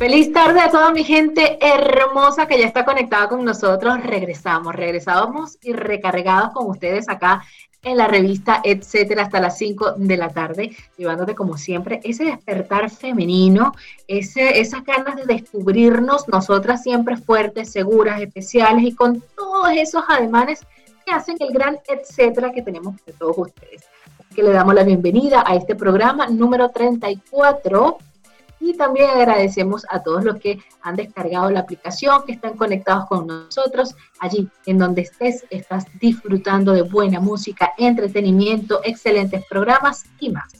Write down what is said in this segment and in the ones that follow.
Feliz tarde a toda mi gente hermosa que ya está conectada con nosotros. Regresamos, regresamos y recargados con ustedes acá en la revista, etcétera, hasta las 5 de la tarde, llevándote como siempre ese despertar femenino, ese, esas ganas de descubrirnos nosotras siempre fuertes, seguras, especiales y con todos esos ademanes que hacen el gran etcétera que tenemos de todos ustedes. Que le damos la bienvenida a este programa número 34 y también agradecemos a todos los que han descargado la aplicación, que están conectados con nosotros. Allí, en donde estés, estás disfrutando de buena música, entretenimiento, excelentes programas y más.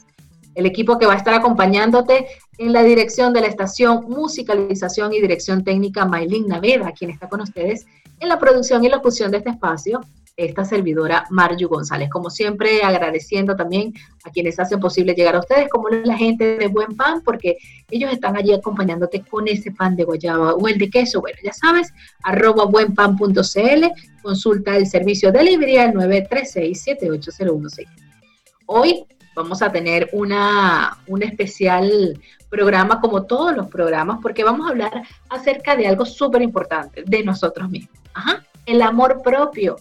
El equipo que va a estar acompañándote en la dirección de la estación, musicalización y dirección técnica, Maylin Naveda, quien está con ustedes en la producción y locución de este espacio, esta servidora Marju González. Como siempre, agradeciendo también a quienes hacen posible llegar a ustedes, como la gente de Buen Pan, porque ellos están allí acompañándote con ese pan de guayaba o el de queso. Bueno, ya sabes, arroba buenpan.cl, consulta el servicio de librería al 936-78016. Hoy vamos a tener una, un especial programa como todos los programas, porque vamos a hablar acerca de algo súper importante, de nosotros mismos. Ajá, el amor propio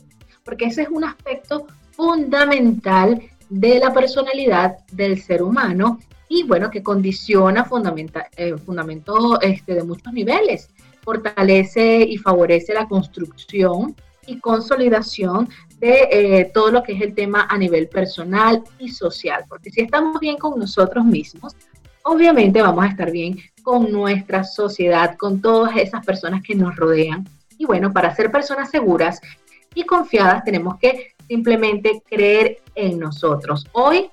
porque ese es un aspecto fundamental de la personalidad del ser humano y bueno, que condiciona fundamenta, eh, fundamento este, de muchos niveles, fortalece y favorece la construcción y consolidación de eh, todo lo que es el tema a nivel personal y social, porque si estamos bien con nosotros mismos, obviamente vamos a estar bien con nuestra sociedad, con todas esas personas que nos rodean. Y bueno, para ser personas seguras y confiadas, tenemos que simplemente creer en nosotros. Hoy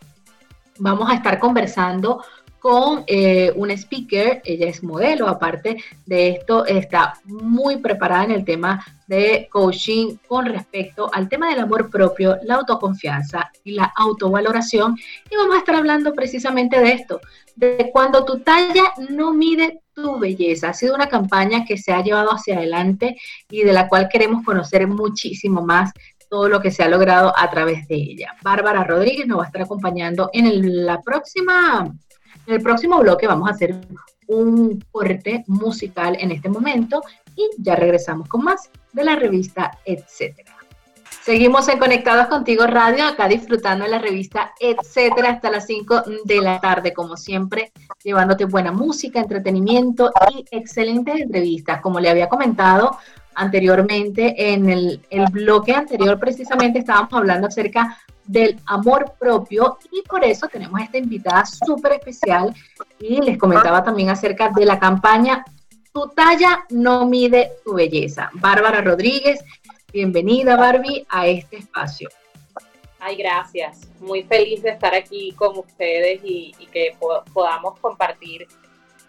vamos a estar conversando con eh, una speaker, ella es modelo, aparte de esto está muy preparada en el tema de coaching con respecto al tema del amor propio, la autoconfianza y la autovaloración. Y vamos a estar hablando precisamente de esto, de cuando tu talla no mide tu belleza. Ha sido una campaña que se ha llevado hacia adelante y de la cual queremos conocer muchísimo más todo lo que se ha logrado a través de ella. Bárbara Rodríguez nos va a estar acompañando en la próxima en el próximo bloque vamos a hacer un corte musical en este momento y ya regresamos con más de la revista Etcétera. Seguimos en Conectados Contigo Radio, acá disfrutando de la revista Etcétera hasta las 5 de la tarde, como siempre, llevándote buena música, entretenimiento y excelentes entrevistas. Como le había comentado anteriormente, en el, el bloque anterior precisamente estábamos hablando acerca del amor propio y por eso tenemos esta invitada súper especial y les comentaba también acerca de la campaña Tu talla no mide tu belleza. Bárbara Rodríguez, bienvenida Barbie a este espacio. Ay, gracias. Muy feliz de estar aquí con ustedes y, que podamos compartir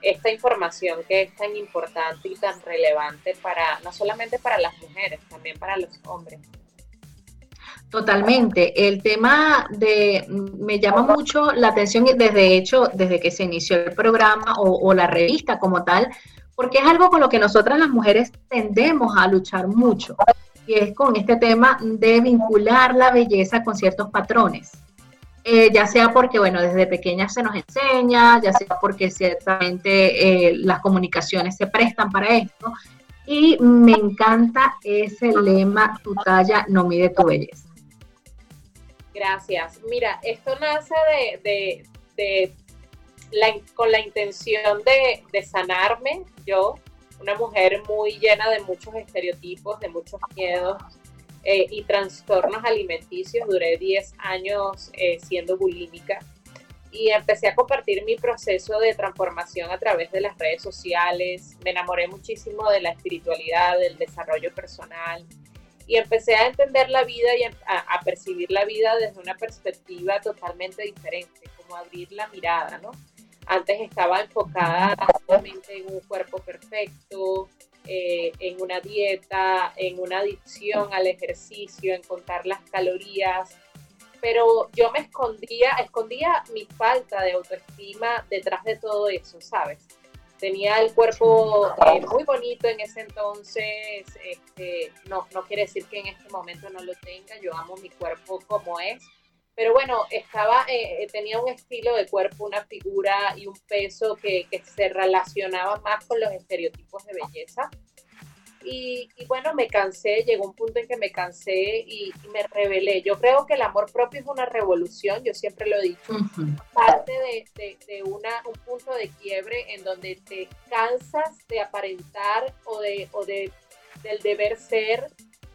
esta información que es tan importante y tan relevante para no solamente para las mujeres, también para los hombres. Totalmente. El tema de, me llama mucho la atención desde hecho, desde que se inició el programa o, la revista como tal, porque es algo con lo que nosotras las mujeres tendemos a luchar mucho, y es con este tema de vincular la belleza con ciertos patrones. Eh, ya sea porque, bueno, desde pequeñas se nos enseña, ya sea porque ciertamente eh, las comunicaciones se prestan para esto, y me encanta ese lema, tu talla no mide tu belleza. Gracias. Mira, esto nace de, con la intención de, sanarme, yo, una mujer muy llena de muchos estereotipos, de muchos miedos eh, y trastornos alimenticios. Duré 10 años eh, siendo bulímica y empecé a compartir mi proceso de transformación a través de las redes sociales. Me enamoré muchísimo de la espiritualidad, del desarrollo personal, y empecé a entender la vida y a, percibir la vida desde una perspectiva totalmente diferente, como abrir la mirada, ¿no? Antes estaba enfocada solamente en un cuerpo perfecto, eh, en una dieta, en una adicción al ejercicio, en contar las calorías, pero yo me escondía, escondía mi falta de autoestima detrás de todo eso, ¿sabes? Tenía el cuerpo eh, muy bonito en ese entonces, este, no, no quiere decir que en este momento no lo tenga, yo amo mi cuerpo como es, pero bueno, estaba, eh, eh, tenía un estilo de cuerpo, una figura y un peso que, que se relacionaba más con los estereotipos de belleza. Y, bueno, me cansé, llegó un punto en que me cansé y, me rebelé. Yo creo que el amor propio es una revolución, yo siempre lo he dicho, parte de, de, una, un punto de quiebre en donde te cansas de aparentar o, de, o de, del deber ser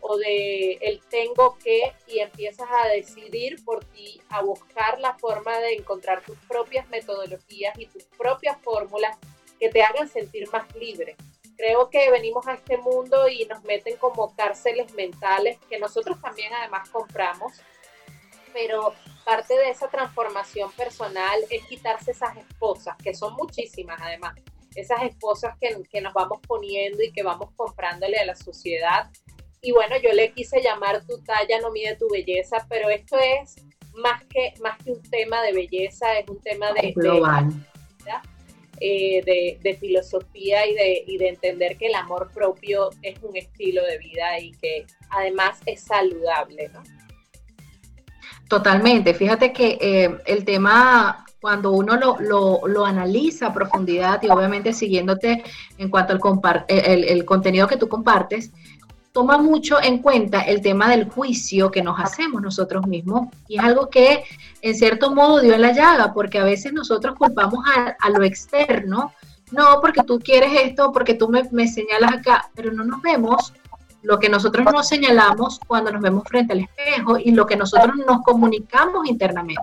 o de el tengo que y empiezas a decidir por ti, a buscar la forma de encontrar tus propias metodologías y tus propias fórmulas que te hagan sentir más libre creo que venimos a este mundo y nos meten como cárceles mentales que nosotros también además compramos, pero parte de esa transformación personal es quitarse esas esposas, que son muchísimas además, esas esposas que, que nos vamos poniendo y que vamos comprándole a la sociedad. Y bueno, yo le quise llamar tu talla no mide tu belleza, pero esto es más que, más que un tema de belleza, es un tema de... Global. Eh, de, filosofía y de, de entender que el amor propio es un estilo de vida y que además es saludable, ¿no? Totalmente. Fíjate que eh, el tema, cuando uno lo, analiza a profundidad y obviamente siguiéndote en cuanto al el, el, contenido que tú compartes, toma mucho en cuenta el tema del juicio que nos hacemos nosotros mismos y es algo que en cierto modo dio en la llaga porque a veces nosotros culpamos a, lo externo, no porque tú quieres esto, porque tú me, me, señalas acá, pero no nos vemos lo que nosotros nos señalamos cuando nos vemos frente al espejo y lo que nosotros nos comunicamos internamente.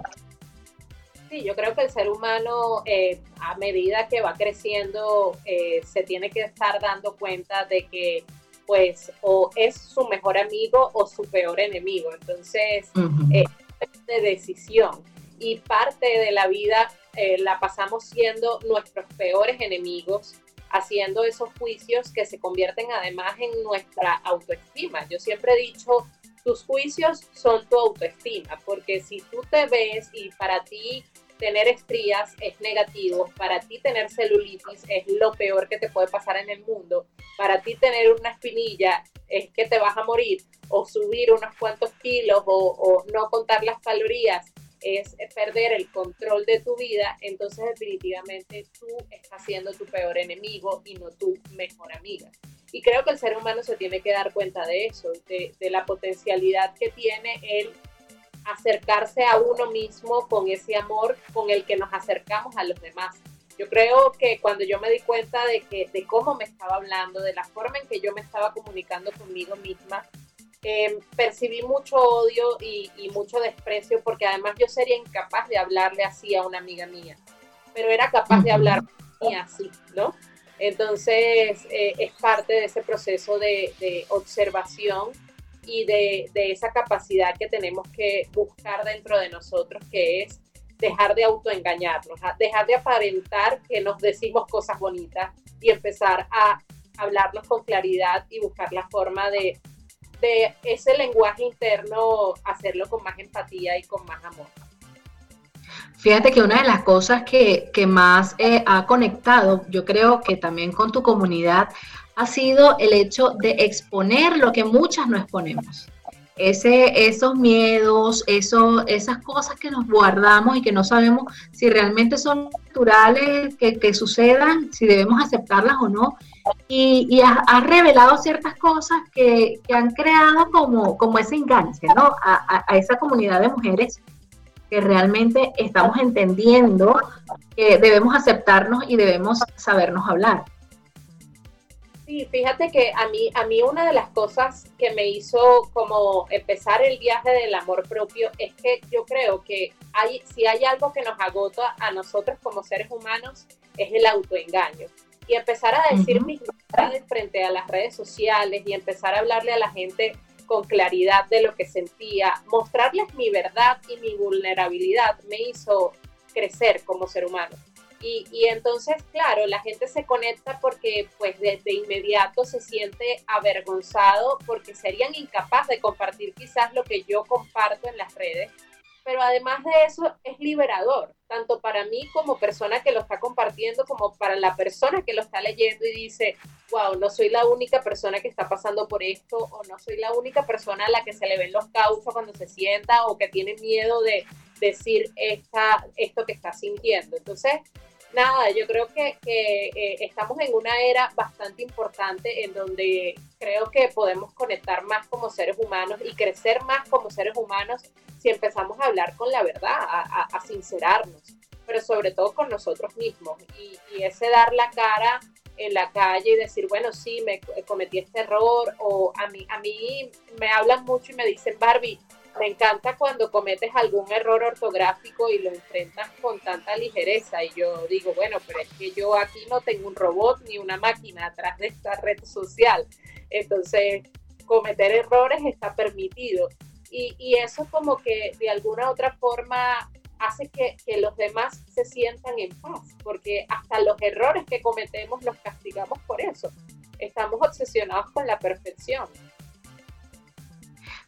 Sí, yo creo que el ser humano eh, a medida que va creciendo eh, se tiene que estar dando cuenta de que pues o es su mejor amigo o su peor enemigo. Entonces, es de decisión. Y parte de la vida eh, la pasamos siendo nuestros peores enemigos, haciendo esos juicios que se convierten además en nuestra autoestima. Yo siempre he dicho, tus juicios son tu autoestima, porque si tú te ves y para ti tener estrías es negativo, para ti tener celulitis es lo peor que te puede pasar en el mundo, para ti tener una espinilla es que te vas a morir, o subir unos cuantos kilos o, no contar las calorías es perder el control de tu vida, entonces definitivamente tú estás siendo tu peor enemigo y no tu mejor amiga. Y creo que el ser humano se tiene que dar cuenta de eso, de, de la potencialidad que tiene el acercarse a uno mismo con ese amor con el que nos acercamos a los demás. Yo creo que cuando yo me di cuenta de, que, de cómo me estaba hablando, de la forma en que yo me estaba comunicando conmigo misma, em, percibí mucho odio y, mucho desprecio porque además yo sería incapaz de hablarle así a una amiga mía, pero era capaz de hablar así, ¿no? Entonces eh, es parte de ese proceso de, de observación y de, esa capacidad que tenemos que buscar dentro de nosotros, que es dejar de autoengañarnos, dejar de aparentar que nos decimos cosas bonitas y empezar a hablarnos con claridad y buscar la forma de, de ese lenguaje interno, hacerlo con más empatía y con más amor. Fíjate que una de las cosas que, más eh, ha conectado, yo creo que también con tu comunidad, ha sido el hecho de exponer lo que muchas no exponemos. Ese, esos miedos, eso, esas cosas que nos guardamos y que no sabemos si realmente son naturales, que, sucedan, si debemos aceptarlas o no. Y, ha, revelado ciertas cosas que, han creado como, como ese enganche ¿no? a, a esa comunidad de mujeres que realmente estamos entendiendo que debemos aceptarnos y debemos sabernos hablar. Sí, fíjate que a mí, a mí una de las cosas que me hizo como empezar el viaje del amor propio es que yo creo que hay, si hay algo que nos agota a nosotros como seres humanos es el autoengaño. Y empezar a decir mis verdades frente a las redes sociales y empezar a hablarle a la gente con claridad de lo que sentía, mostrarles mi verdad y mi vulnerabilidad me hizo crecer como ser humano Y, y, entonces, claro, la gente se conecta porque pues desde inmediato se siente avergonzado porque serían incapaces de compartir quizás lo que yo comparto en las redes pero además de eso es liberador, tanto para mí como persona que lo está compartiendo, como para la persona que lo está leyendo y dice, wow, no soy la única persona que está pasando por esto, o no soy la única persona a la que se le ven los cauchos cuando se sienta, o que tiene miedo de decir esta, esto que está sintiendo. Entonces, nada, yo creo que, eh, estamos en una era bastante importante en donde creo que podemos conectar más como seres humanos y crecer más como seres humanos si empezamos a hablar con la verdad, a, sincerarnos, pero sobre todo con nosotros mismos. Y, y, ese dar la cara en la calle y decir, bueno, sí, me cometí este error, o a mí, a mí me hablan mucho y me dicen, Barbie, me encanta cuando cometes algún error ortográfico y lo enfrentas con tanta ligereza. Y yo digo, bueno, pero es que yo aquí no tengo un robot ni una máquina atrás de esta red social. Entonces, cometer errores está permitido. Y, y eso como que de alguna otra forma hace que, que, los demás se sientan en paz, porque hasta los errores que cometemos los castigamos por eso. Estamos obsesionados con la perfección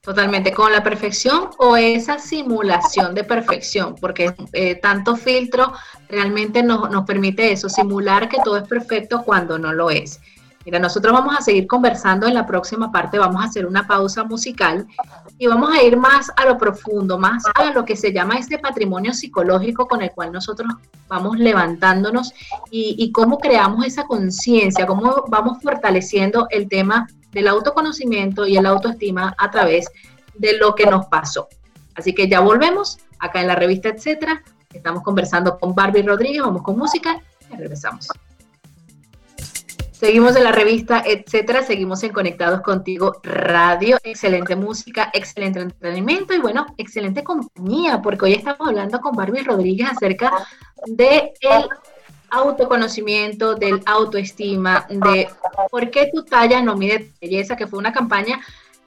totalmente con la perfección o esa simulación de perfección, porque eh, tanto filtro realmente nos, nos permite eso, simular que todo es perfecto cuando no lo es. Mira, nosotros vamos a seguir conversando en la próxima parte, vamos a hacer una pausa musical y vamos a ir más a lo profundo, más a lo que se llama este patrimonio psicológico con el cual nosotros vamos levantándonos y, y cómo creamos esa conciencia, cómo vamos fortaleciendo el tema del autoconocimiento y el autoestima a través de lo que nos pasó. Así que ya volvemos acá en la revista, etcétera. Estamos conversando con Barbie Rodríguez, vamos con música y regresamos. Seguimos en la revista, etcétera. Seguimos en Conectados Contigo Radio. Excelente música, excelente entretenimiento y bueno, excelente compañía, porque hoy estamos hablando con Barbie Rodríguez acerca de el autoconocimiento, del autoestima, de por qué tu talla no mide belleza, que fue una campaña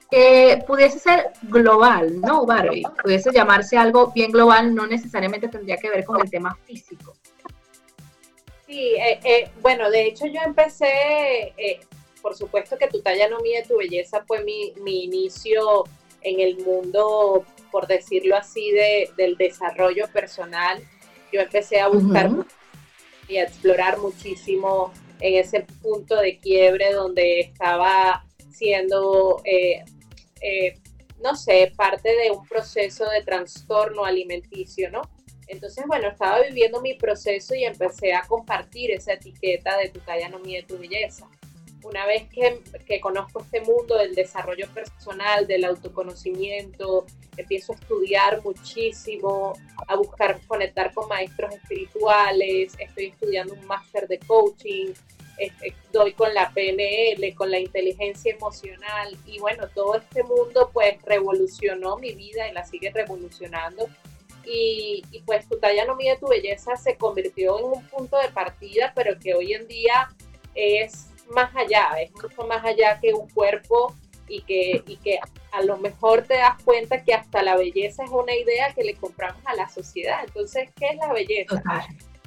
que pudiese ser global, ¿no, Barbie? Pudiese llamarse algo bien global, no necesariamente tendría que ver con el tema físico. Sí, eh, eh, bueno, de hecho yo empecé, eh, por supuesto que tu talla no mide tu belleza, fue mi, mi inicio en el mundo, por decirlo así, de, del desarrollo personal. Yo empecé a buscar y a explorar muchísimo en ese punto de quiebre donde estaba siendo, eh, eh, no sé, parte de un proceso de trastorno alimenticio, ¿no? Entonces, bueno, estaba viviendo mi proceso y empecé a compartir esa etiqueta de tu talla no mide tu belleza una vez que, conozco este mundo del desarrollo personal, del autoconocimiento, empiezo a estudiar muchísimo, a buscar conectar con maestros espirituales, estoy estudiando un máster de coaching, doy con la PNL, con la inteligencia emocional y bueno, todo este mundo pues revolucionó mi vida y la sigue revolucionando. Y, y pues tu talla no mide tu belleza se convirtió en un punto de partida, pero que hoy en día es más allá, es mucho más allá que un cuerpo y que, y que a lo mejor te das cuenta que hasta la belleza es una idea que le compramos a la sociedad. Entonces, ¿qué es la belleza?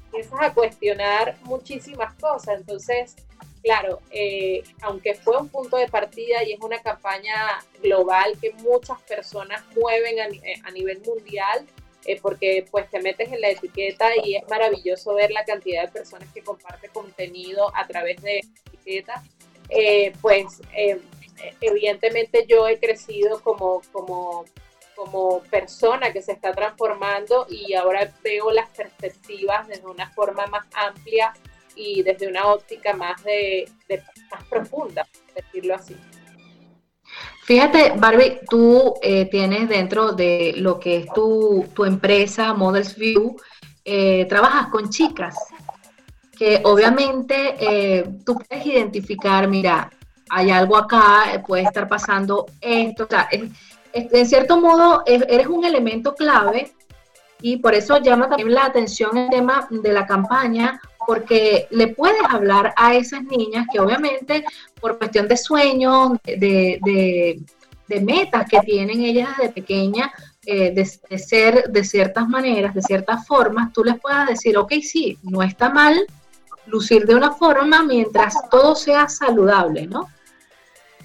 Empiezas a cuestionar muchísimas cosas. Entonces, claro, eh, aunque fue un punto de partida y es una campaña global que muchas personas mueven a, a nivel mundial, eh, porque pues te metes en la etiqueta y es maravilloso ver la cantidad de personas que comparten contenido a través de etiqueta, eh, pues eh, evidentemente yo he crecido como, como, como persona que se está transformando y ahora veo las perspectivas desde una forma más amplia y desde una óptica más, de, de más profunda, decirlo así. Fíjate, Barbie, tú eh, tienes dentro de lo que es tu, empresa, Models View, eh, trabajas con chicas que obviamente eh, tú puedes identificar, mira, hay algo acá, puede estar pasando esto, o sea, en cierto modo eres un elemento clave y por eso llama también la atención el tema de la campaña, porque le puedes hablar a esas niñas que obviamente por cuestión de sueños, de, de, metas que tienen ellas desde pequeña, eh, de, ser de ciertas maneras, de ciertas formas, tú les puedas decir, ok, sí, no está mal lucir de una forma mientras todo sea saludable, ¿no?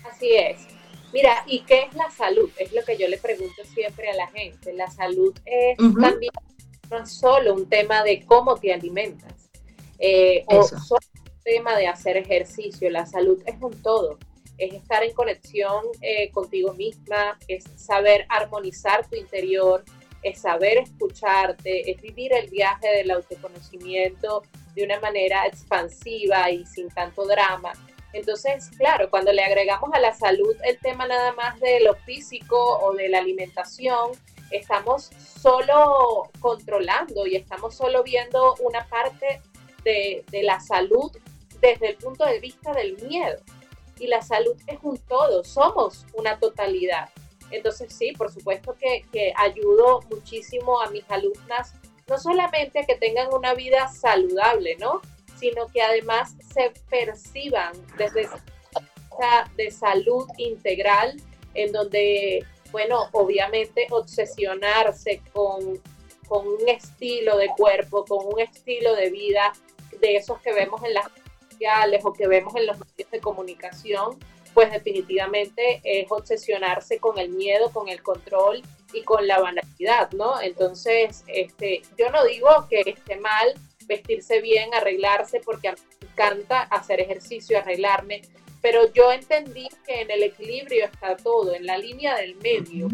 Así es. Mira, ¿y qué es la salud? Es lo que yo le pregunto siempre a la gente. La salud es también no solo un tema de cómo te alimentas, eh, o solo un tema de hacer ejercicio. La salud es un todo es estar en conexión eh, contigo misma, es saber armonizar tu interior, es saber escucharte, es vivir el viaje del autoconocimiento de una manera expansiva y sin tanto drama. Entonces, claro, cuando le agregamos a la salud el tema nada más de lo físico o de la alimentación, estamos solo controlando y estamos solo viendo una parte de, la salud desde el punto de vista del miedo y la salud es un todo, somos una totalidad. Entonces sí, por supuesto que, que ayudo muchísimo a mis alumnas, no solamente a que tengan una vida saludable, ¿no? Sino que además se perciban desde de salud integral, en donde, bueno, obviamente obsesionarse con, con un estilo de cuerpo, con un estilo de vida de esos que vemos en las o que vemos en los medios de comunicación, pues definitivamente es obsesionarse con el miedo, con el control y con la banalidad, ¿no? Entonces, este, yo no digo que esté mal vestirse bien, arreglarse, porque a mí me encanta hacer ejercicio, arreglarme, pero yo entendí que en el equilibrio está todo, en la línea del medio.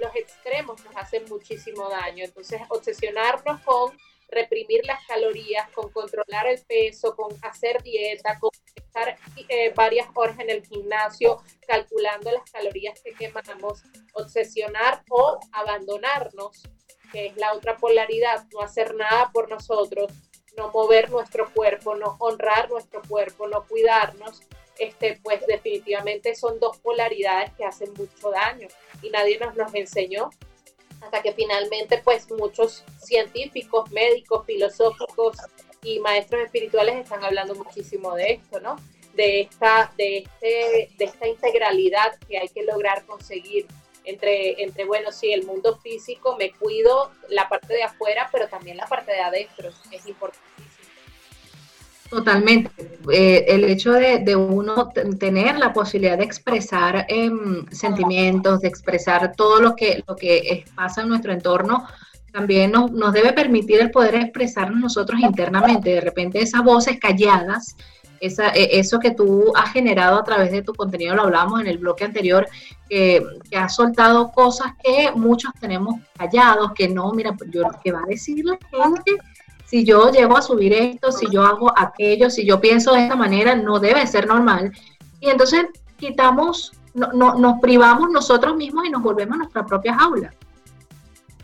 Los extremos nos hacen muchísimo daño, entonces obsesionarnos con reprimir las calorías, con controlar el peso, con hacer dieta, con estar eh, varias horas en el gimnasio calculando las calorías que quemamos, obsesionar o abandonarnos, que es la otra polaridad, no hacer nada por nosotros, no mover nuestro cuerpo, no honrar nuestro cuerpo, no cuidarnos, este, pues definitivamente son dos polaridades que hacen mucho daño y nadie nos los enseñó hasta que finalmente pues muchos científicos, médicos, filosóficos y maestros espirituales están hablando muchísimo de esto, ¿no? De esta, de este, de esta integralidad que hay que lograr conseguir entre, entre, bueno, sí, el mundo físico, me cuido la parte de afuera, pero también la parte de adentro, es importantísimo. Totalmente. Eh, el hecho de, uno tener la posibilidad de expresar em, sentimientos, de expresar todo lo que, lo que pasa en nuestro entorno, también nos, nos, debe permitir el poder expresarnos nosotros internamente. De repente esas voces calladas, esa, e, eso que tú has generado a través de tu contenido, lo hablamos en el bloque anterior, que, que has soltado cosas que muchos tenemos callados, que no, mira, yo, ¿qué va a decir la gente? Si yo llego a subir esto, si yo hago aquello, si yo pienso de esta manera, no debe ser normal. Y entonces quitamos, no, nos privamos nosotros mismos y nos volvemos a nuestra propia jaula.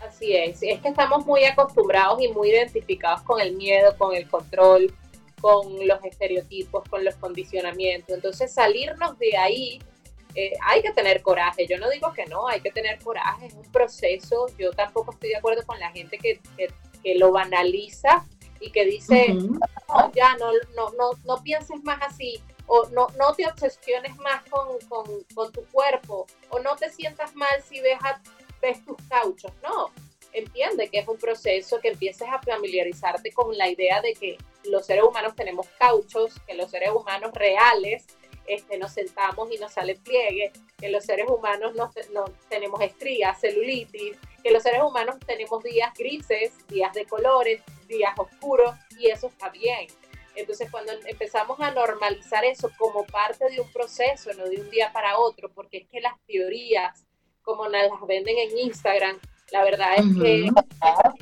Así es, es que estamos muy acostumbrados y muy identificados con el miedo, con el control, con los estereotipos, con los condicionamientos. Entonces salirnos de ahí eh, hay que tener coraje. Yo no digo que no, hay que tener coraje, es un proceso. Yo tampoco estoy de acuerdo con la gente que que lo banaliza y que dice, no, ya no, no, no, no pienses más así, o no, no te obsesiones más con, con, con, tu cuerpo, o no te sientas mal si ves, ves tus cauchos. No, entiende que es un proceso que empieces a familiarizarte con la idea de que los seres humanos tenemos cauchos, que los seres humanos reales este, nos sentamos y nos sale pliegue, que los seres humanos no, tenemos estrías, celulitis, que los seres humanos tenemos días grises, días de colores, días oscuros, y eso está bien. Entonces, cuando empezamos a normalizar eso como parte de un proceso, no de un día para otro, porque es que las teorías, como las venden en Instagram, la verdad es que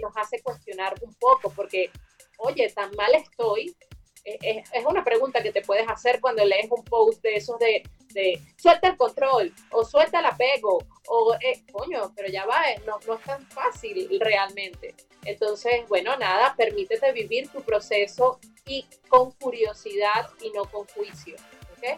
nos hace cuestionar un poco, porque, oye, tan mal estoy es, una pregunta que te puedes hacer cuando lees un post de esos de, de suelta el control o suelta el apego o eh, coño, pero ya va, eh, no, no es tan fácil realmente. Entonces, bueno, nada, permítete vivir tu proceso y con curiosidad y no con juicio. ¿okay?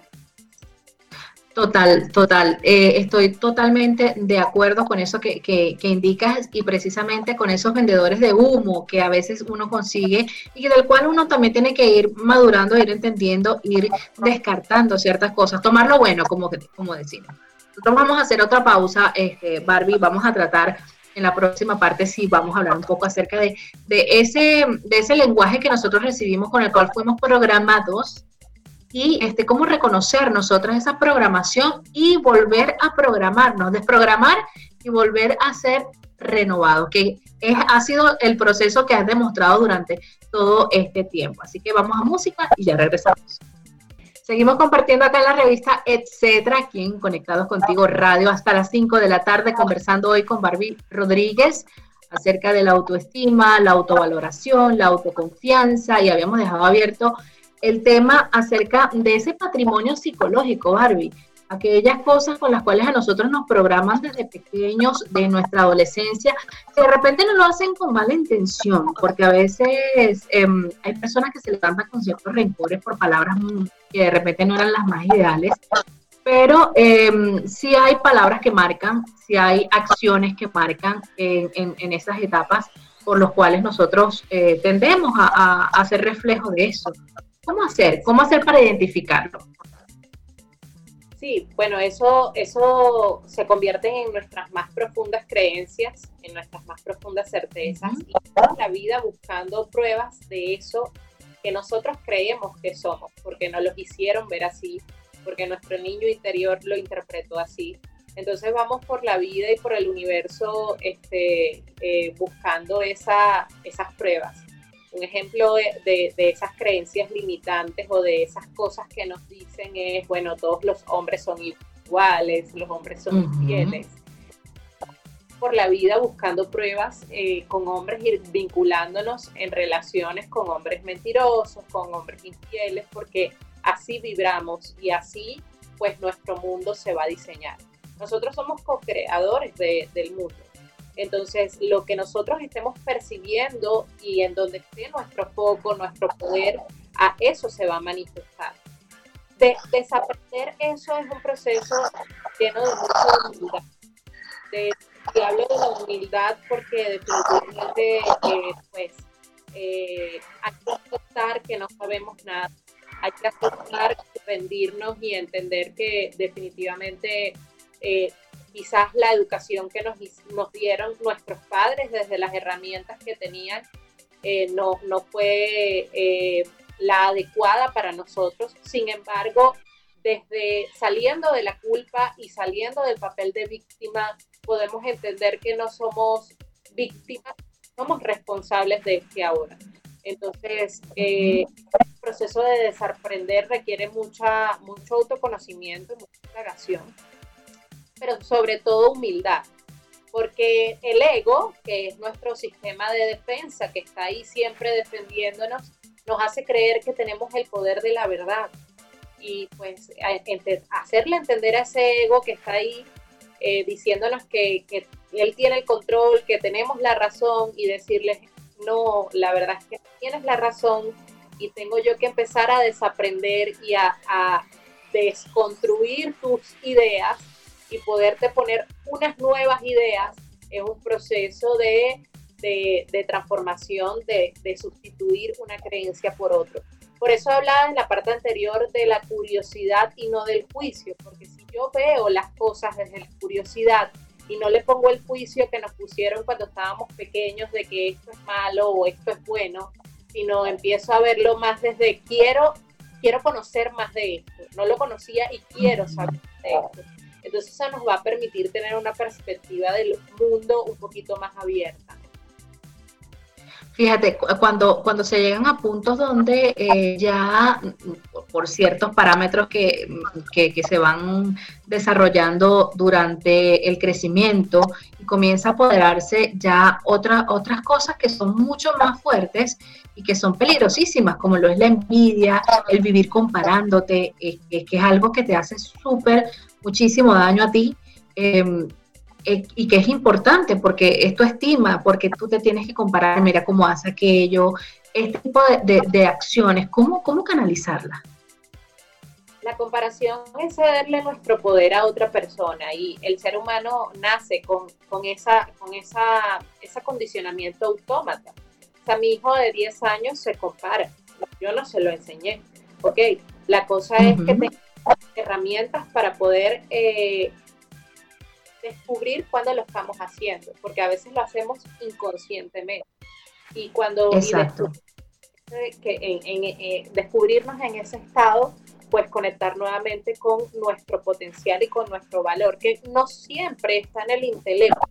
Total, total. Eh, estoy totalmente de acuerdo con eso que, que, indicas y precisamente con esos vendedores de humo que a veces uno consigue y del cual uno también tiene que ir madurando, ir entendiendo, ir descartando ciertas cosas, tomar lo bueno, como, como decimos. Nosotros vamos a hacer otra pausa, este, Barbie, vamos a tratar en la próxima parte sí vamos a hablar un poco acerca de, de, ese, de ese lenguaje que nosotros recibimos con el cual fuimos programados y este, cómo reconocer nosotros esa programación y volver a programarnos, desprogramar y volver a ser renovado, que es, ha sido el proceso que has demostrado durante todo este tiempo. Así que vamos a música y ya regresamos. Seguimos compartiendo acá en la revista Etcétera, aquí en Conectados Contigo Radio, hasta las 5 de la tarde, conversando hoy con Barbie Rodríguez acerca de la autoestima, la autovaloración, la autoconfianza, y habíamos dejado abierto el tema acerca de ese patrimonio psicológico, Barbie, aquellas cosas con las cuales a nosotros nos programan desde pequeños, de nuestra adolescencia, que de repente no lo hacen con mala intención, porque a veces em, hay personas que se levantan con ciertos rencores por palabras que de repente no eran las más ideales, pero eh, sí hay palabras que marcan, sí hay acciones que marcan en, en, esas etapas por los cuales nosotros eh, tendemos a, a hacer reflejo de eso. ¿Cómo hacer? ¿Cómo hacer para identificarlo? Sí, bueno, eso, eso se convierte en nuestras más profundas creencias, en nuestras más profundas certezas y toda la vida buscando pruebas de eso que nosotros creemos que somos, porque nos lo hicieron ver así, porque nuestro niño interior lo interpretó así. Entonces vamos por la vida y por el universo este, eh, buscando esa, esas pruebas un ejemplo de, esas creencias limitantes o de esas cosas que nos dicen es, bueno, todos los hombres son iguales, los hombres son infieles. Por la vida buscando pruebas eh, con hombres y vinculándonos en relaciones con hombres mentirosos, con hombres infieles, porque así vibramos y así pues nuestro mundo se va a diseñar. Nosotros somos co-creadores del mundo entonces, lo que nosotros estemos percibiendo y en donde esté nuestro foco, nuestro poder, a eso se va a manifestar. De, desaprender eso es un proceso lleno de mucha humildad. y hablo de la humildad porque definitivamente eh, pues, eh, hay que aceptar que no sabemos nada. Hay que aceptar, rendirnos y entender que definitivamente eh, quizás la educación que nos, nos dieron nuestros padres desde las herramientas que tenían eh, no, no fue eh, la adecuada para nosotros. Sin embargo, desde saliendo de la culpa y saliendo del papel de víctima, podemos entender que no somos víctimas, somos responsables de este ahora. Entonces, eh, el proceso de desaprender requiere mucha, mucho autoconocimiento, mucha indagación pero sobre todo humildad. Porque el ego, que es nuestro sistema de defensa, que está ahí siempre defendiéndonos, nos hace creer que tenemos el poder de la verdad. Y pues hacerle entender a ese ego que está ahí eh, diciéndonos que, él tiene el control, que tenemos la razón y decirles, no, la verdad es que tienes la razón y tengo yo que empezar a desaprender y a desconstruir tus ideas y poderte poner unas nuevas ideas es un proceso de, transformación, de, sustituir una creencia por otro. Por eso hablaba en la parte anterior de la curiosidad y no del juicio, porque si yo veo las cosas desde la curiosidad y no le pongo el juicio que nos pusieron cuando estábamos pequeños de que esto es malo o esto es bueno, sino empiezo a verlo más desde quiero, quiero conocer más de esto, no lo conocía y quiero saber de esto. Entonces eso nos va a permitir tener una perspectiva del mundo un poquito más abierta. Fíjate, cuando, cuando se llegan a puntos donde eh, ya por ciertos parámetros que, se van desarrollando durante el crecimiento y comienza a apoderarse ya otra, otras cosas que son mucho más fuertes y que son peligrosísimas, como lo es la envidia, el vivir comparándote, eh, que es algo que te hace súper muchísimo daño a ti em, y que es importante porque esto estima, porque tú te tienes que comparar, mira cómo hace aquello, este tipo de, acciones, ¿cómo, ¿cómo canalizarla? La comparación es cederle nuestro poder a otra persona y el ser humano nace con, con, esa, con esa, ese condicionamiento autómata. O sea, mi hijo de 10 años se compara, yo no se lo enseñé. Ok, la cosa es que tengo herramientas para poder eh, descubrir cuándo lo estamos haciendo, porque a veces lo hacemos inconscientemente. Y cuando que en, descubrirnos en ese estado, pues conectar nuevamente con nuestro potencial y con nuestro valor, que no siempre está en el intelecto,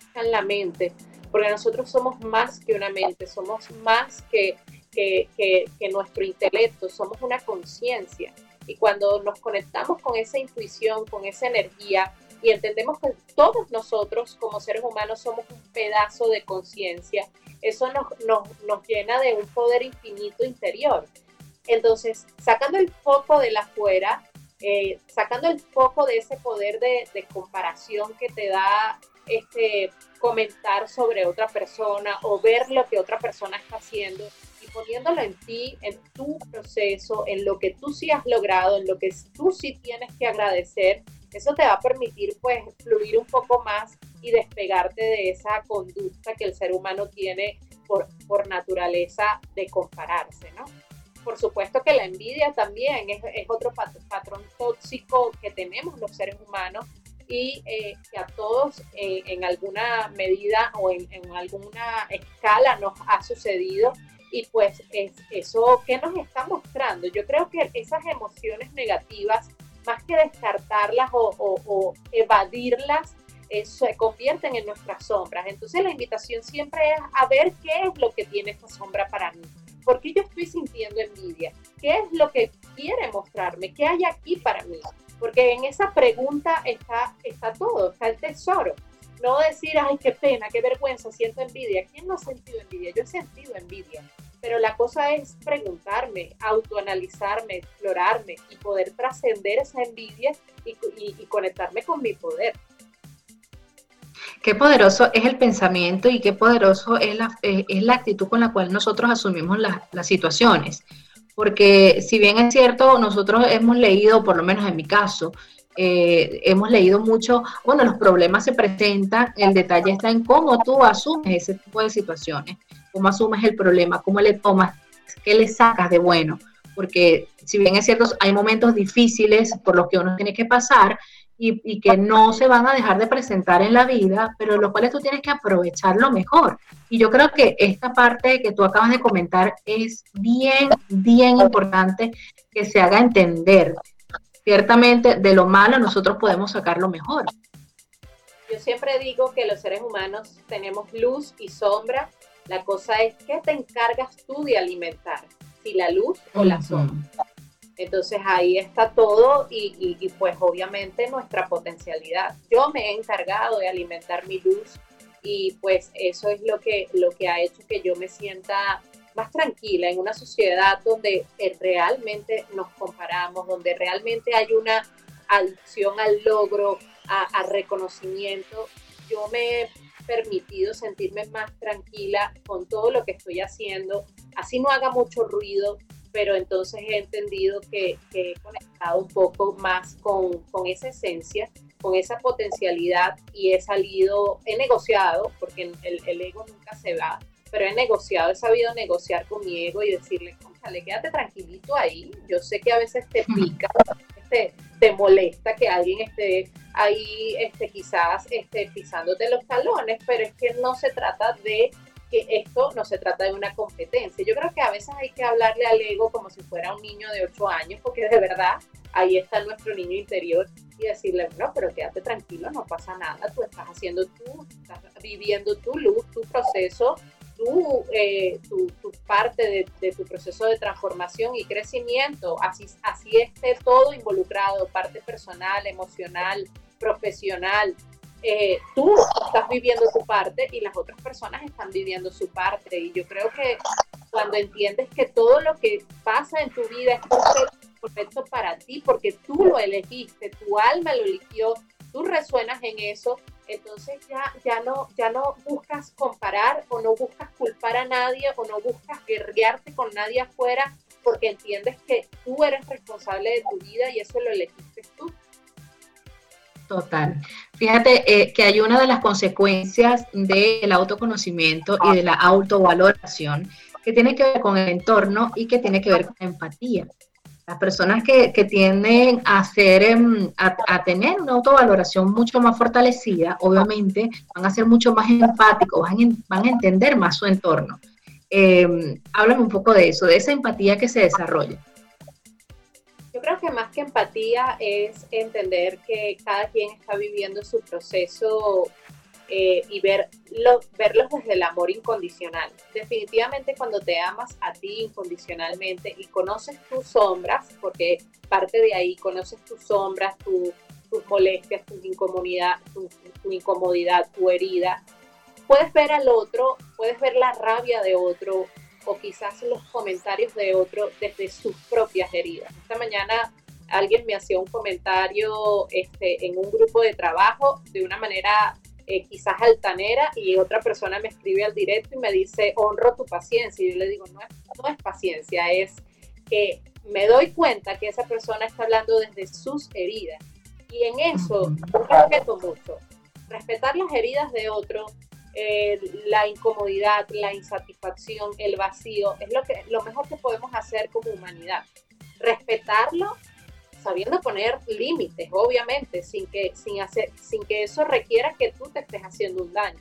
está en la mente, porque nosotros somos más que una mente, somos más que, que, que nuestro intelecto, somos una conciencia. Y cuando nos conectamos con esa intuición, con esa energía, y entendemos que todos nosotros como seres humanos somos un pedazo de conciencia, eso nos, nos, nos, llena de un poder infinito interior. Entonces, sacando el foco de la afuera, eh, sacando el foco de ese poder de, de, comparación que te da este comentar sobre otra persona o ver lo que otra persona está haciendo y poniéndolo en ti, en tu proceso, en lo que tú sí has logrado, en lo que tú sí tienes que agradecer, eso te va a permitir pues fluir un poco más y despegarte de esa conducta que el ser humano tiene por, por naturaleza de compararse, ¿no? Por supuesto que la envidia también es, es otro patrón tóxico que tenemos los seres humanos y eh, que a todos eh, en alguna medida o en, en, alguna escala nos ha sucedido y pues es eso que nos está mostrando. Yo creo que esas emociones negativas más que descartarlas o, evadirlas, eh, se convierten en nuestras sombras. Entonces la invitación siempre es a ver qué es lo que tiene esta sombra para mí. ¿Por qué yo estoy sintiendo envidia? ¿Qué es lo que quiere mostrarme? ¿Qué hay aquí para mí? Porque en esa pregunta está, está todo, está el tesoro. No decir, ay, qué pena, qué vergüenza, siento envidia. ¿Quién no ha sentido envidia? Yo he sentido envidia pero la cosa es preguntarme, autoanalizarme, explorarme y poder trascender esa envidia y, conectarme con mi poder. Qué poderoso es el pensamiento y qué poderoso es la, eh, es la actitud con la cual nosotros asumimos las situaciones. Porque si bien es cierto, nosotros hemos leído, por lo menos en mi caso, eh, hemos leído mucho, bueno, los problemas se presentan, el detalle está en cómo tú asumes ese tipo de situaciones cómo asumes el problema, cómo le tomas, qué le sacas de bueno. Porque si bien es cierto, hay momentos difíciles por los que uno tiene que pasar y, que no se van a dejar de presentar en la vida, pero los cuales tú tienes que aprovecharlo mejor. Y yo creo que esta parte que tú acabas de comentar es bien, bien importante que se haga entender. Ciertamente, de lo malo nosotros podemos sacar lo mejor. Yo siempre digo que los seres humanos tenemos luz y sombra la cosa es qué te encargas tú de alimentar, si la luz o la sombra. Entonces ahí está todo y, y, pues obviamente nuestra potencialidad. Yo me he encargado de alimentar mi luz y pues eso es lo que, lo que ha hecho que yo me sienta más tranquila en una sociedad donde eh, realmente nos comparamos, donde realmente hay una adicción al logro, a, a reconocimiento. Yo me permitido sentirme más tranquila con todo lo que estoy haciendo, así no haga mucho ruido, pero entonces he entendido que, he conectado un poco más con, con, esa esencia, con esa potencialidad y he salido, he negociado, porque el, el, ego nunca se va, pero he negociado, he sabido negociar con mi ego y decirle, le quédate tranquilito ahí, yo sé que a veces te pica, te, te molesta que alguien esté ahí este, quizás este, pisándote los talones, pero es que no se trata de que esto no se trata de una competencia. Yo creo que a veces hay que hablarle al ego como si fuera un niño de 8 años, porque de verdad ahí está nuestro niño interior y decirle, no, pero quédate tranquilo, no pasa nada, tú estás haciendo tú, estás viviendo tu luz, tu proceso, tu, eh, tu, tu, parte de, de, tu proceso de transformación y crecimiento, así, así esté todo involucrado, parte personal, emocional, profesional. Eh, tú estás viviendo tu parte y las otras personas están viviendo su parte. Y yo creo que cuando entiendes que todo lo que pasa en tu vida es perfecto para ti, porque tú lo elegiste, tu alma lo eligió, tú resuenas en eso, entonces ya, ya, no, ya no buscas comparar o no buscas culpar a nadie o no buscas guerrearte con nadie afuera porque entiendes que tú eres responsable de tu vida y eso lo elegiste tú. Total. Fíjate eh, que hay una de las consecuencias del autoconocimiento y de la autovaloración que tiene que ver con el entorno y que tiene que ver con la empatía. Las personas que, que tienden a, hacer, em, a, tener una autovaloración mucho más fortalecida, obviamente van a ser mucho más empáticos, van, a entender más su entorno. Eh, háblame un poco de eso, de esa empatía que se desarrolla. Yo creo que más que empatía es entender que cada quien está viviendo su proceso eh, y verlos desde el amor incondicional. Definitivamente cuando te amas a ti incondicionalmente y conoces tus sombras, porque parte de ahí conoces tus sombras, tus molestias, tu incomodidad, tu, tu incomodidad, tu herida, puedes ver al otro, puedes ver la rabia de otro o quizás los comentarios de otro desde sus propias heridas. Esta mañana alguien me hacía un comentario este, en un grupo de trabajo de una manera eh, quizás altanera y otra persona me escribe al directo y me dice, honro tu paciencia. Y yo le digo, no es, no es paciencia, es que me doy cuenta que esa persona está hablando desde sus heridas. Y en eso respeto mucho. Respetar las heridas de otro, eh, la incomodidad, la insatisfacción, el vacío, es lo, que, lo mejor que podemos hacer como humanidad. Respetarlo sabiendo poner límites, obviamente, sin que, sin, hacer, sin que eso requiera que tú te estés haciendo un daño.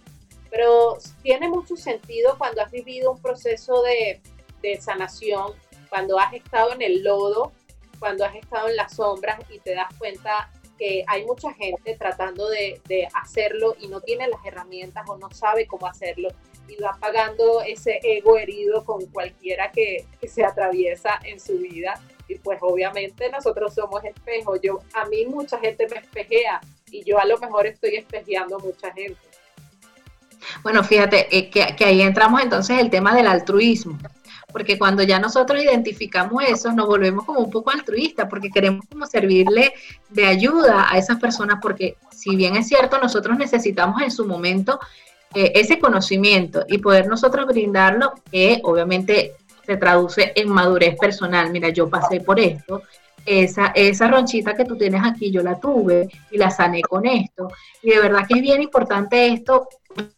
Pero tiene mucho sentido cuando has vivido un proceso de, de sanación, cuando has estado en el lodo, cuando has estado en las sombras y te das cuenta que hay mucha gente tratando de, de, hacerlo y no tiene las herramientas o no sabe cómo hacerlo y va pagando ese ego herido con cualquiera que, que se atraviesa en su vida y pues obviamente nosotros somos espejos. Yo, a mí mucha gente me espejea y yo a lo mejor estoy espejeando a mucha gente. Bueno, fíjate eh, que, ahí entramos entonces el tema del altruismo, porque cuando ya nosotros identificamos eso, nos volvemos como un poco altruistas, porque queremos como servirle de ayuda a esas personas, porque si bien es cierto, nosotros necesitamos en su momento eh, ese conocimiento y poder nosotros brindarlo, que obviamente se traduce en madurez personal. Mira, yo pasé por esto, esa, esa ronchita que tú tienes aquí, yo la tuve y la sané con esto. Y de verdad que es bien importante esto,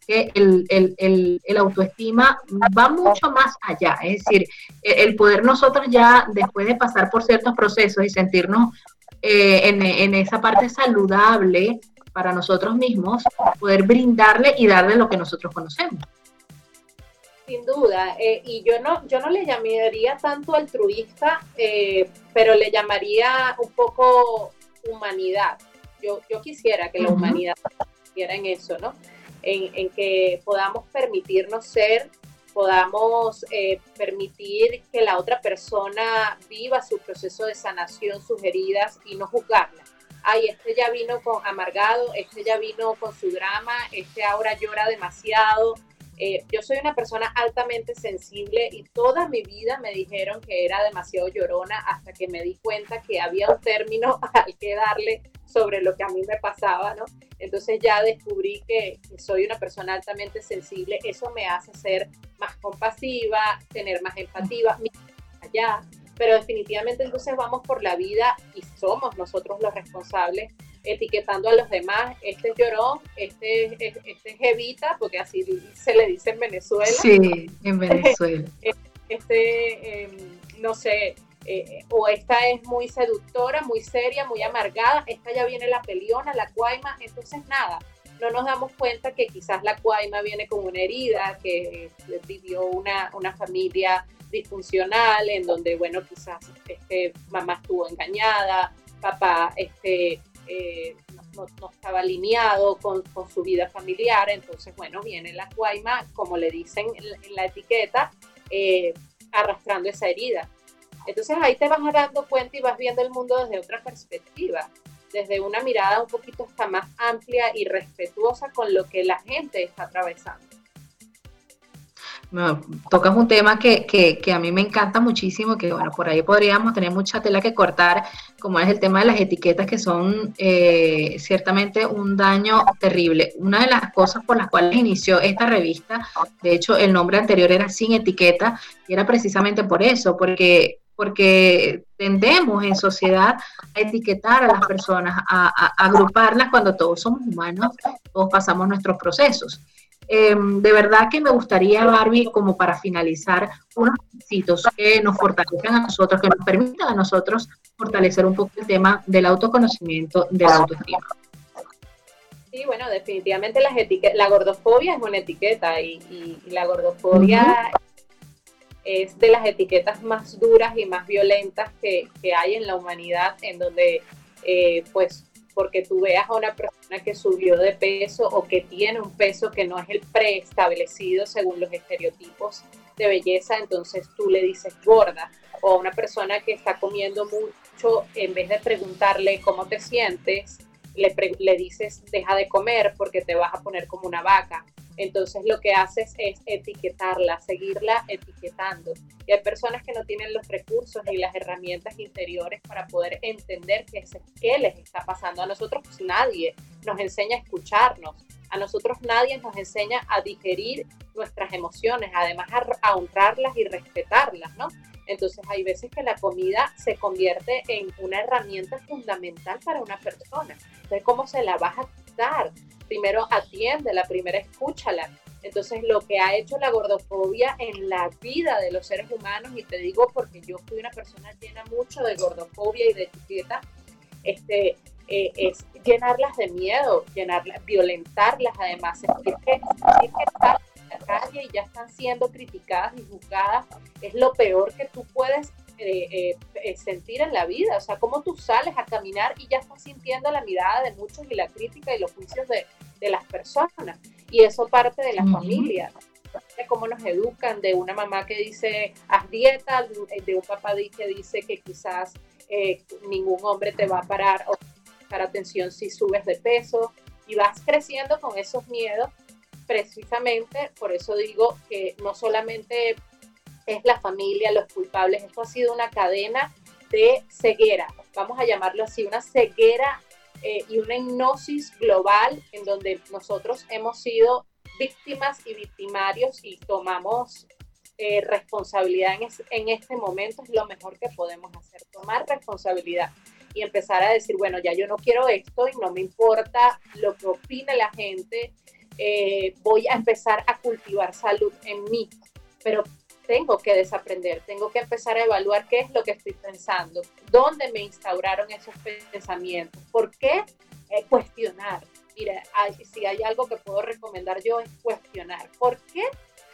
que el, el, el, autoestima va mucho más allá. Es decir, el poder nosotros ya, después de pasar por ciertos procesos y sentirnos eh, en, en esa parte saludable para nosotros mismos, poder brindarle y darle lo que nosotros conocemos sin duda. Eh, y yo no, yo no le llamaría tanto altruista, eh, pero le llamaría un poco humanidad. Yo, yo quisiera que la humanidad estuviera en eso, ¿no? En, que podamos permitirnos ser, podamos eh, permitir que la otra persona viva su proceso de sanación, sus heridas y no juzgarla. Ay, este ya vino con amargado, este ya vino con su drama, este ahora llora demasiado, eh, yo soy una persona altamente sensible y toda mi vida me dijeron que era demasiado llorona hasta que me di cuenta que había un término al que darle sobre lo que a mí me pasaba, ¿no? Entonces ya descubrí que, soy una persona altamente sensible, eso me hace ser más compasiva, tener más empatía, allá, pero definitivamente entonces vamos por la vida y somos nosotros los responsables etiquetando a los demás, este es llorón, este, este, es Evita, porque así se le dice en Venezuela. Sí, en Venezuela. este, em, no sé, eh, o esta es muy seductora, muy seria, muy amargada, esta ya viene la peliona, la cuaima, entonces nada, no nos damos cuenta que quizás la cuaima viene con una herida, que vivió una, una familia disfuncional, en donde, bueno, quizás este, mamá estuvo engañada, papá este, eh, no, estaba alineado con, su vida familiar, entonces, bueno, viene la cuaima, como le dicen en la, etiqueta, eh, arrastrando esa herida. Entonces ahí te vas dando cuenta y vas viendo el mundo desde otra perspectiva, desde una mirada un poquito más amplia y respetuosa con lo que la gente está atravesando tocas un tema que, que, a mí me encanta muchísimo, que bueno, por ahí podríamos tener mucha tela que cortar, como es el tema de las etiquetas, que son eh, ciertamente un daño terrible. Una de las cosas por las cuales inició esta revista, de hecho el nombre anterior era Sin Etiqueta, y era precisamente por eso, porque porque tendemos en sociedad a etiquetar a las personas, a agruparlas cuando todos somos humanos, todos pasamos nuestros procesos. Em, de verdad que me gustaría, Barbie, como para finalizar, unos requisitos que nos fortalezcan a nosotros, que nos permitan a nosotros fortalecer un poco el tema del autoconocimiento, de la autoestima. Sí, bueno, definitivamente las la gordofobia es una etiqueta y, la gordofobia es de las etiquetas más duras y más violentas que, hay en la humanidad, en donde eh, pues porque tú veas a una persona que subió de peso o que tiene un peso que no es el preestablecido según los estereotipos de belleza, entonces tú le dices gorda. O a una persona que está comiendo mucho, en vez de preguntarle cómo te sientes, le, le dices deja de comer porque te vas a poner como una vaca. Entonces lo que haces es etiquetarla, seguirla etiquetando. Y hay personas que no tienen los recursos ni las herramientas interiores para poder entender qué, es, qué les está pasando. A nosotros pues, nadie nos enseña a escucharnos. A nosotros nadie nos enseña a digerir nuestras emociones, además a, honrarlas y respetarlas, ¿no? Entonces hay veces que la comida se convierte en una herramienta fundamental para una persona. Entonces, ¿cómo se la vas a quitar? Primero atiende, primera escúchala. Entonces, lo que ha hecho la gordofobia en la vida de los seres humanos, y te digo porque yo fui una persona llena mucho de gordofobia y de etiqueta, este, eh, es llenarlas de miedo, llenarlas, violentarlas además, sentir que, sentir que están en la calle y ya están siendo criticadas y juzgadas, es lo peor que tú puedes eh, eh, sentir en la vida, o sea, cómo tú sales a caminar y ya estás sintiendo la mirada de muchos y la crítica y los juicios de, de las personas. Y eso parte de la familia, de cómo nos educan, de una mamá que dice, haz dieta, de un papá que dice que quizás eh, ningún hombre te va a parar o para atención si subes de peso. Y vas creciendo con esos miedos precisamente por eso digo que no solamente es la familia, los culpables. Esto ha sido una cadena de ceguera, vamos a llamarlo así, una ceguera eh, y una hipnosis global en donde nosotros hemos sido víctimas y victimarios y tomamos eh, responsabilidad en, en este momento, es lo mejor que podemos hacer, tomar responsabilidad y empezar a decir, bueno, ya yo no quiero esto y no me importa lo que opine la gente, eh, voy a empezar a cultivar salud en mí, pero tengo que desaprender, tengo que empezar a evaluar qué es lo que estoy pensando, dónde me instauraron esos pensamientos, por qué eh, cuestionar. Mira, si hay algo que puedo recomendar yo es cuestionar. ¿Por qué?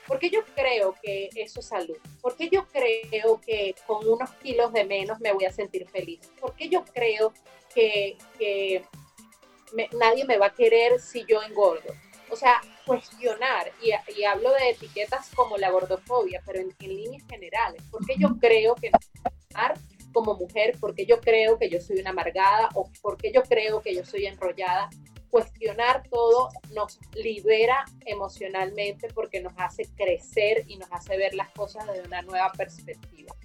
Porque yo creo que eso es salud. Porque yo creo que con unos kilos de menos me voy a sentir feliz. Porque yo creo que, nadie me va a querer si yo engordo o sea, cuestionar, y, hablo de etiquetas como la gordofobia, pero en, líneas generales, porque yo creo que como mujer, porque yo creo que yo soy una amargada o porque yo creo que yo soy enrollada, cuestionar todo nos libera emocionalmente porque nos hace crecer y nos hace ver las cosas desde una nueva perspectiva.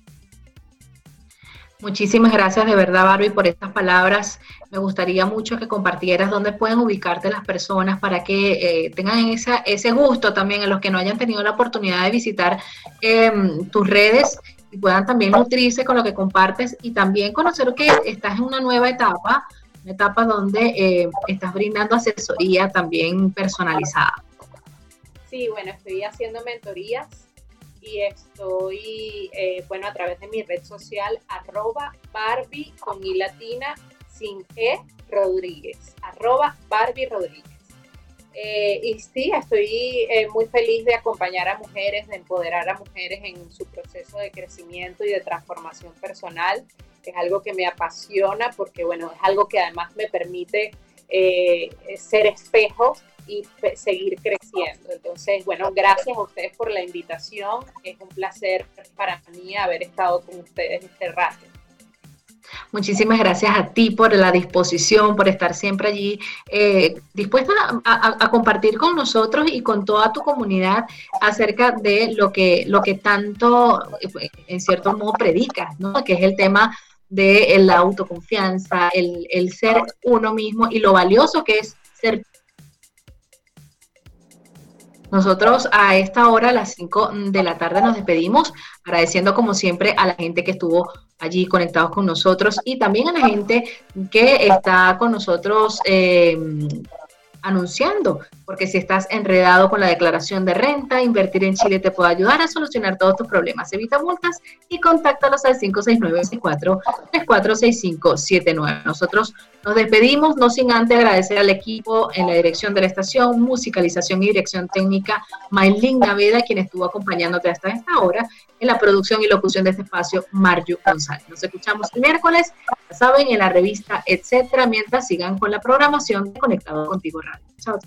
Muchísimas gracias de verdad, Barbie, por estas palabras. Me gustaría mucho que compartieras dónde pueden ubicarte las personas para que eh, tengan esa, ese gusto también, en los que no hayan tenido la oportunidad de visitar em, tus redes y puedan también nutrirse con lo que compartes y también conocer que estás en una nueva etapa, una etapa donde eh, estás brindando asesoría también personalizada. Sí, bueno, estoy haciendo mentorías y estoy, eh, bueno, a través de mi red social, arroba Barbie con I latina sin E Rodríguez, arroba Barbie Rodríguez. Eh, y sí, estoy eh, muy feliz de acompañar a mujeres, de empoderar a mujeres en su proceso de crecimiento y de transformación personal. Es algo que me apasiona porque, bueno, es algo que además me permite ser espejo y seguir creciendo. Entonces, bueno, gracias a ustedes por la invitación. Es un placer para mí haber estado con ustedes este rato. Muchísimas gracias a ti por la disposición, por estar siempre allí eh, dispuesta a, compartir con nosotros y con toda tu comunidad acerca de lo que, lo que tanto, en cierto modo, predicas, ¿no? que es el tema de la autoconfianza, el, el ser uno mismo y lo valioso que es ser nosotros a esta hora, a las 5 de la tarde, nos despedimos, agradeciendo como siempre a la gente que estuvo allí conectados con nosotros y también a la gente que está con nosotros. Eh, anunciando, porque si estás enredado con la declaración de renta, Invertir en Chile te puede ayudar a solucionar todos tus problemas. Evita multas y contáctalos al 569-64-346579. Nosotros nos despedimos, no sin antes agradecer al equipo en la dirección de la estación, musicalización y dirección técnica, Maylin Naveda, quien estuvo acompañándote hasta esta hora, en la producción y locución de este espacio, Marju González. Nos escuchamos el miércoles, ya saben, en la revista, etcétera, mientras sigan con la programación de Conectado Contigo Radio. Chao.